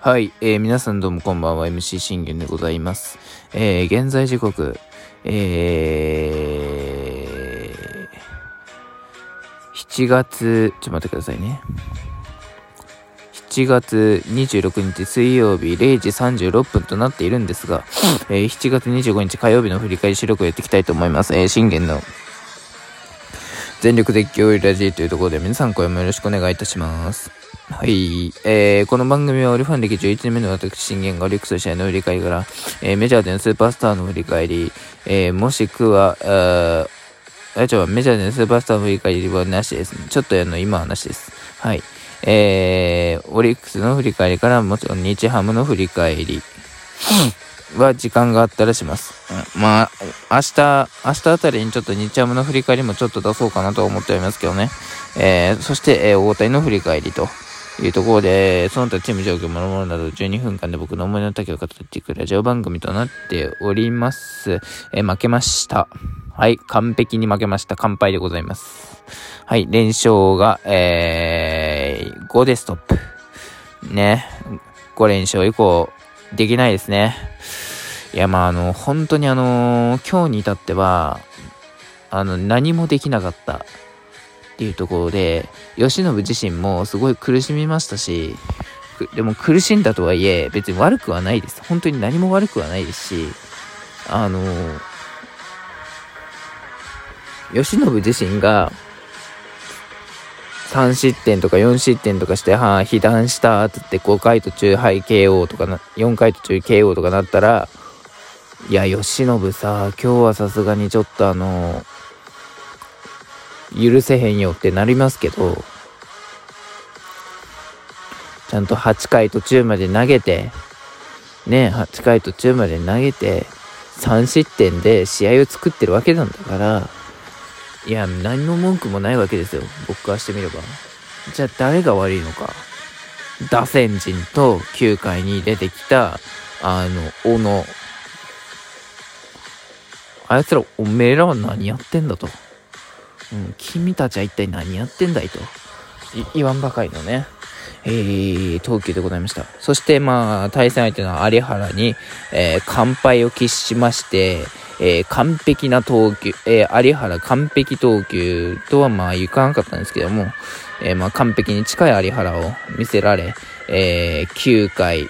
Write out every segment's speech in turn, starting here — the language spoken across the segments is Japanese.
はい、えー、皆さんどうもこんばんは、MC 信玄でございます。えー、現在時刻、えー、7月、ちょっと待ってくださいね。7月26日水曜日0時36分となっているんですが、えー、7月25日火曜日の振り返り収録をやっていきたいと思います。えー、信玄の全力絶叫ラジーというところで皆さん声もよろしくお願いいたします。はい。えー、この番組はオリファン歴11年目の私、信玄がオリックス試合の振り返りから、えー、メジャーでのスーパースターの振り返り、えー、もしくは、ああ、ちょ、メジャーでのスーパースターの振り返りはなしですね。ちょっとあの、今はなしです。はい。えー、オリックスの振り返りから、もちろん日ハムの振り返り。は時間があったらします。まあ、明日、明日あたりにちょっと日ハムの振り返りもちょっと出そうかなと思っておりますけどね。えー、そして、えー、大谷の振り返りというところで、その他チーム状況、もろもろなど12分間で僕の思いの丈を語っていくラジオ番組となっております。え、負けました。はい、完璧に負けました。乾杯でございます。はい、連勝が、えー、5でストップ。ね、5連勝以降、できないですね。いや、まあ、あの、本当にあの、今日に至っては、あの、何もできなかったっていうところで、慶喜自身もすごい苦しみましたし、でも苦しんだとはいえ、別に悪くはないです。本当に何も悪くはないですし、あの、慶喜自身が、3失点とか4失点とかして、はあ、被弾したってって5回途中、はい、KO とかな、4回途中 KO とかなったら、いや、慶喜さ、今日はさすがにちょっとあの、許せへんよってなりますけど、ちゃんと8回途中まで投げて、ね、8回途中まで投げて、3失点で試合を作ってるわけなんだから、いや、何の文句もないわけですよ。僕からしてみれば。じゃあ誰が悪いのか。打線陣と9回に出てきた、あの、小野。あいつら、おめえらは何やってんだと。うん、君たちは一体何やってんだいと。言わんばかりのね。えー、投球でございました。そして、まあ、対戦相手の有原に、えー、完敗を喫しまして、えー、完璧な投球、えー、有原完璧投球とはまあいかなかったんですけども、えー、まあ完璧に近い有原を見せられ、えー、9回、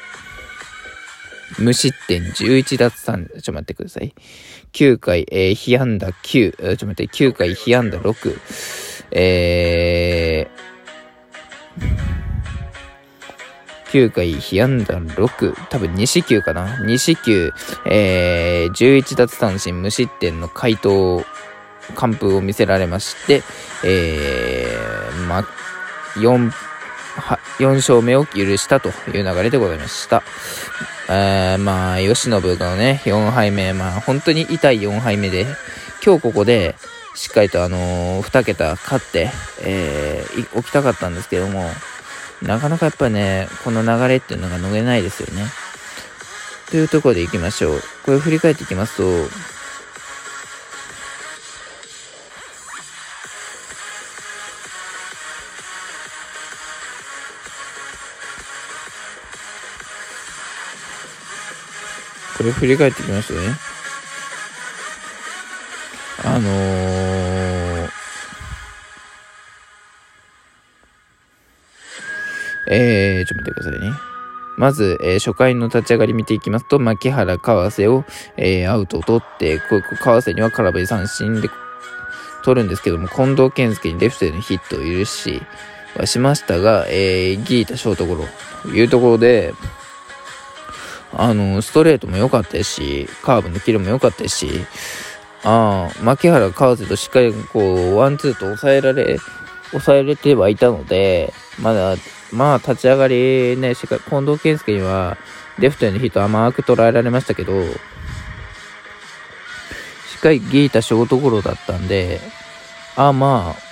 無失点11奪三、ちょっと待ってください。9回、えー、被安打9、ちょっと待って、9回被安打6、えー、9回被安打6、多分2四球かな？2四球、えー、11奪三振無失点の回答、完封を見せられまして、えー、ま、4、4勝目を許したという流れでございました。えー、まあ、吉信のね、4敗目、まあ、本当に痛い4敗目で、今日ここで、しっかりとあのー、2桁勝って、えー、起きたかったんですけども、なかなかやっぱね、この流れっていうのが逃げないですよね。というところでいきましょう。これ振り返っていきますと、これ振り返ってきます？とね。あのー、えー、ちょっと待ってくださいね。まず、えー、初回の立ち上がり見ていきますと、牧原、川瀬を、えー、アウトを取って、こ川瀬には空振り三振で取るんですけども、近藤健介にレフトでのヒットを許しはしましたが、えー、ギータショートゴロというところで、あの、ストレートも良かったし、カーブのキレも良かったし、ああ、牧原、川瀬としっかりこう、ワンツーと抑えられ、抑えれてはいたので、まだまあ、立ち上がりね、しか近藤健介には、レフトへのヒット甘く捉えられましたけど、しっかりギータショートゴロだったんで、ああまあ、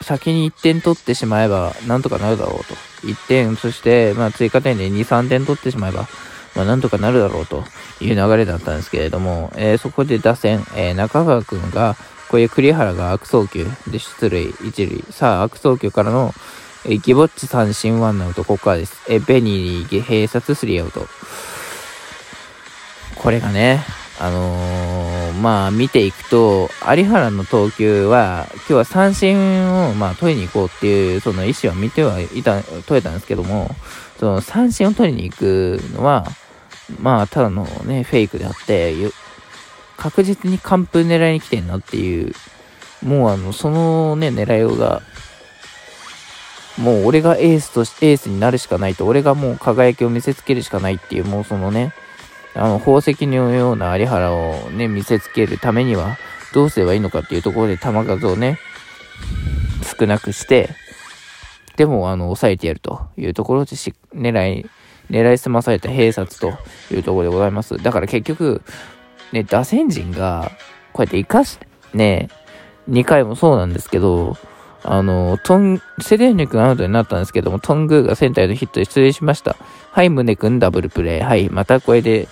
先に1点取ってしまえば、なんとかなるだろうと。1点、そして、まあ、追加点で2、3点取ってしまえば、まあ、なんとかなるだろうという流れだったんですけれども、えー、そこで打線、えー、中川君が、こういう栗原が悪送球で出塁、一塁。さあ、悪送球からの、えギボッチ三振ワンアウト、ここからです。えベニー閉殺スリーアウト。これがね、あのー、まあ見ていくと、有原の投球は、今日は三振をまあ取りに行こうっていうその意思は見てはいた、取れたんですけども、その三振を取りに行くのは、まあただのね、フェイクであって、確実に完封狙いに来てんなっていう、もうあの、そのね、狙いが、もう俺がエースとして、エースになるしかないと、俺がもう輝きを見せつけるしかないっていう、もうそのね、あの、宝石のような有原をね、見せつけるためには、どうすればいいのかっていうところで球数をね、少なくして、でも、あの、抑えてやるというところでし、狙い、狙い澄まされた併殺というところでございます。だから結局、ね、打線陣が、こうやって生かし、ね、2回もそうなんですけど、あの、トン、セレーニ君アウトになったんですけども、トングーがセンターへのヒットで出塁しました。はい、宗君ダブルプレー。はい、またこれで、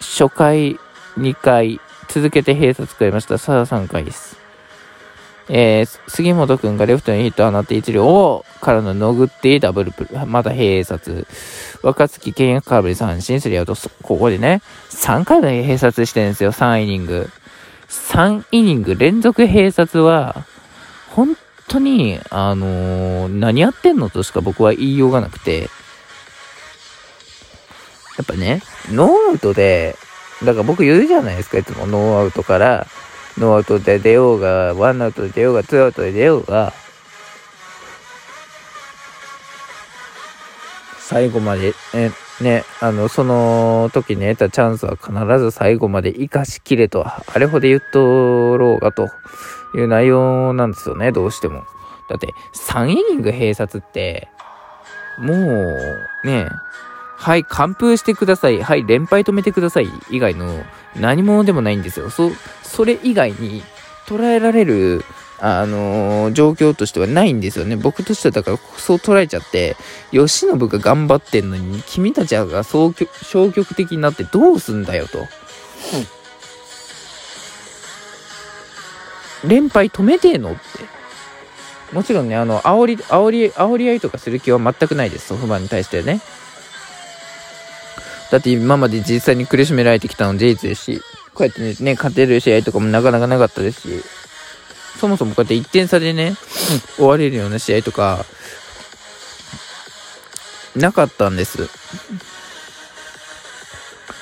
初回、2回、続けて閉鎖作りました。さあ3回です。えー、杉本君がレフトにヒットを放って一塁、おからののぐってダブルプレー。また閉殺。若月契約カーブで三振するアウト。ここでね、3回の閉殺してるんですよ、3イニング。3イニング連続閉殺は、本当に、あのー、何やってんのとしか僕は言いようがなくて、やっぱね、ノーアウトで、だから僕言うじゃないですか、いつも。ノーアウトから、ノーアウトで出ようが、ワンアウトで出ようが、ツーアウトで出ようが、最後まで、ね、ね、あの、その時に得たチャンスは必ず最後まで生かしきれと、あれほど言っとろうがという内容なんですよね、どうしても。だって、3イニング併殺って、もう、ね、はい、完封してください。はい、連敗止めてください。以外の何者でもないんですよ。そ、それ以外に捉えられる、あのー、状況としてはないんですよね。僕としてはだからそう捉えちゃって、慶喜が頑張ってんのに、君たちが消極的になってどうすんだよと。うん連敗止めてえのって。もちろんね、あの、煽り、煽り、煽り合いとかする気は全くないです、ソフトバンに対してね。だって今まで実際に苦しめられてきたの事実ですし、こうやってね、勝てる試合とかもなかなかなかったですし、そもそもこうやって1点差でね、終われるような試合とか、なかったんです。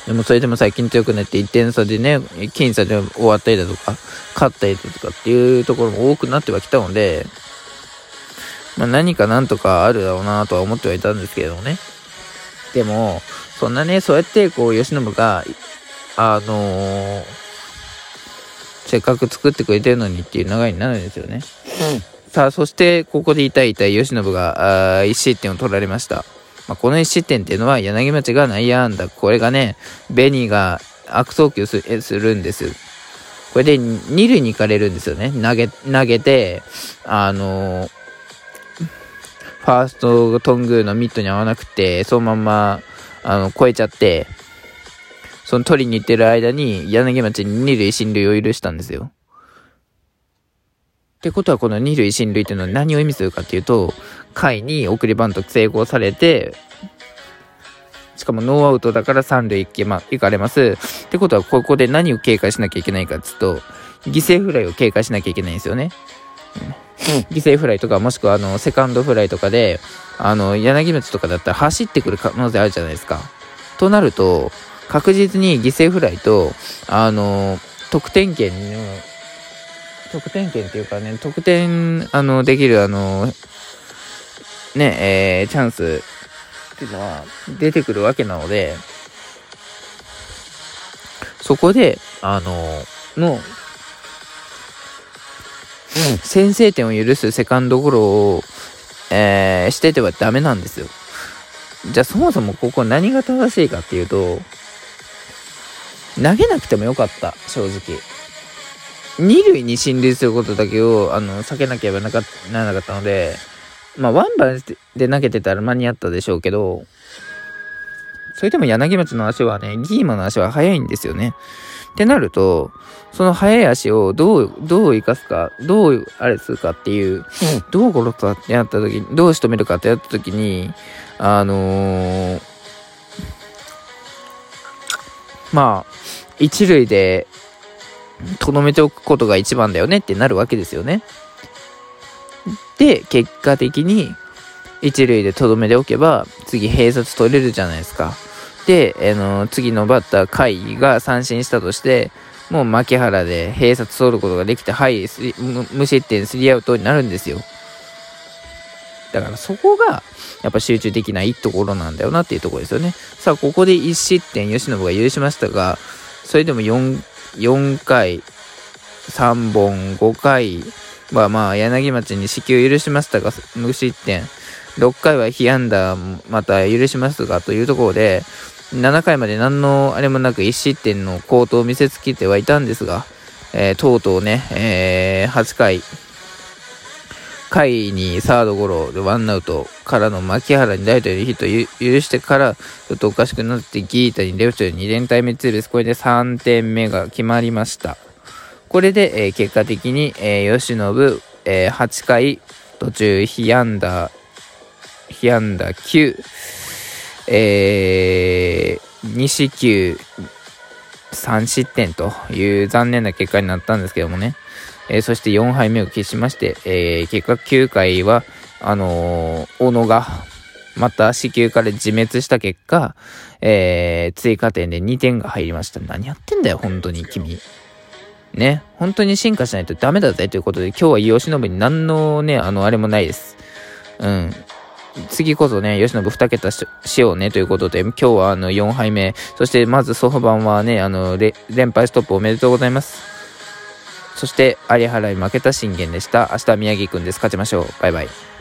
でもそれでも最近強くなって1点差でね、僅差で終わったりだとか、勝ったりだとかっていうところも多くなってはきたので、まあ、何かなんとかあるだろうなとは思ってはいたんですけどね。でも、そんなね、そうやってこう、吉信が、あのー、せっかく作ってくれてるのにっていう流れになるんですよね。うん、さあ、そしてここで痛い痛い吉信が、あ1失点を取られました。まあ、この1失点っていうのは柳町が内野安打。これがね、ベニーが悪送球するんです。これで2塁に行かれるんですよね。投げ、投げて、あのー、ファーストトングのミットに合わなくて、そのまんま、あの、超えちゃって、その取りに行ってる間に柳町に2塁進塁を許したんですよ。ってことはこの二塁進塁っていうのは何を意味するかっていうと、回に送りバント成功されて、しかもノーアウトだから三塁行けま、行かれます。ってことはここで何を警戒しなきゃいけないかっていうと、犠牲フライを警戒しなきゃいけないんですよね。犠牲フライとか、もしくはあの、セカンドフライとかで、あの、柳町とかだったら走ってくる可能性あるじゃないですか。となると、確実に犠牲フライと、あの、得点圏の得点圏っていうかね、得点、あの、できる、あの、ね、えー、チャンスっていうのは出てくるわけなので、そこで、あの、の、先制点を許すセカンドゴロを、えー、しててはダメなんですよ。じゃあそもそもここ何が正しいかっていうと、投げなくてもよかった、正直。二塁に進塁することだけを、あの、避けなければなかならなかったので、まあ、ワンバンで投げてたら間に合ったでしょうけど、それでも柳町の足はね、ギーマの足は速いんですよね。ってなると、その速い足をどう、どう生かすか、どう、あれするかっていう、どう殺すかってやった時に、どう仕留めるかってやった時に、あのー、まあ、一塁で、とどめておくことが一番だよねってなるわけですよね。で、結果的に、一塁でとどめておけば、次併殺取れるじゃないですか。で、あの次のバッター、甲斐が三振したとして、もう牧原で併殺取ることができて、はい、無失点スリーアウトになるんですよ。だからそこが、やっぱ集中できないところなんだよなっていうところですよね。さあ、ここで1失点、吉信が許しましたが、それでも4、4回、3本、5回はまあ、柳町に死球許しましたが、無失点。6回は被安打また許しますがというところで、7回まで何のあれもなく1失点の好投を見せつけてはいたんですが、えー、とうとうね、えー、8回、回にサードゴロでワンアウトからの牧原にライトでヒット許してから、ちょっとおかしくなってギータにレフトで2連対目ツーベース、これで3点目が決まりました。これで、えー、結果的に、えー、吉信、えー、8回途中被安打、被安打9、えー、2四球3失点という残念な結果になったんですけどもね。えー、そして4敗目を消しまして、えー、結果9回は、あのー、小野が、また死球から自滅した結果、えー、追加点で2点が入りました。何やってんだよ、本当に、君。ね、本当に進化しないとダメだぜということで、今日は吉信に何のね、あの、あれもないです。うん。次こそね、吉信2桁しようねということで、今日はあの4敗目、そしてまずソフバンはね、あの、連敗ストップおめでとうございます。そして、有原に負けた信玄でした。明日は宮城くんです。勝ちましょう。バイバイ。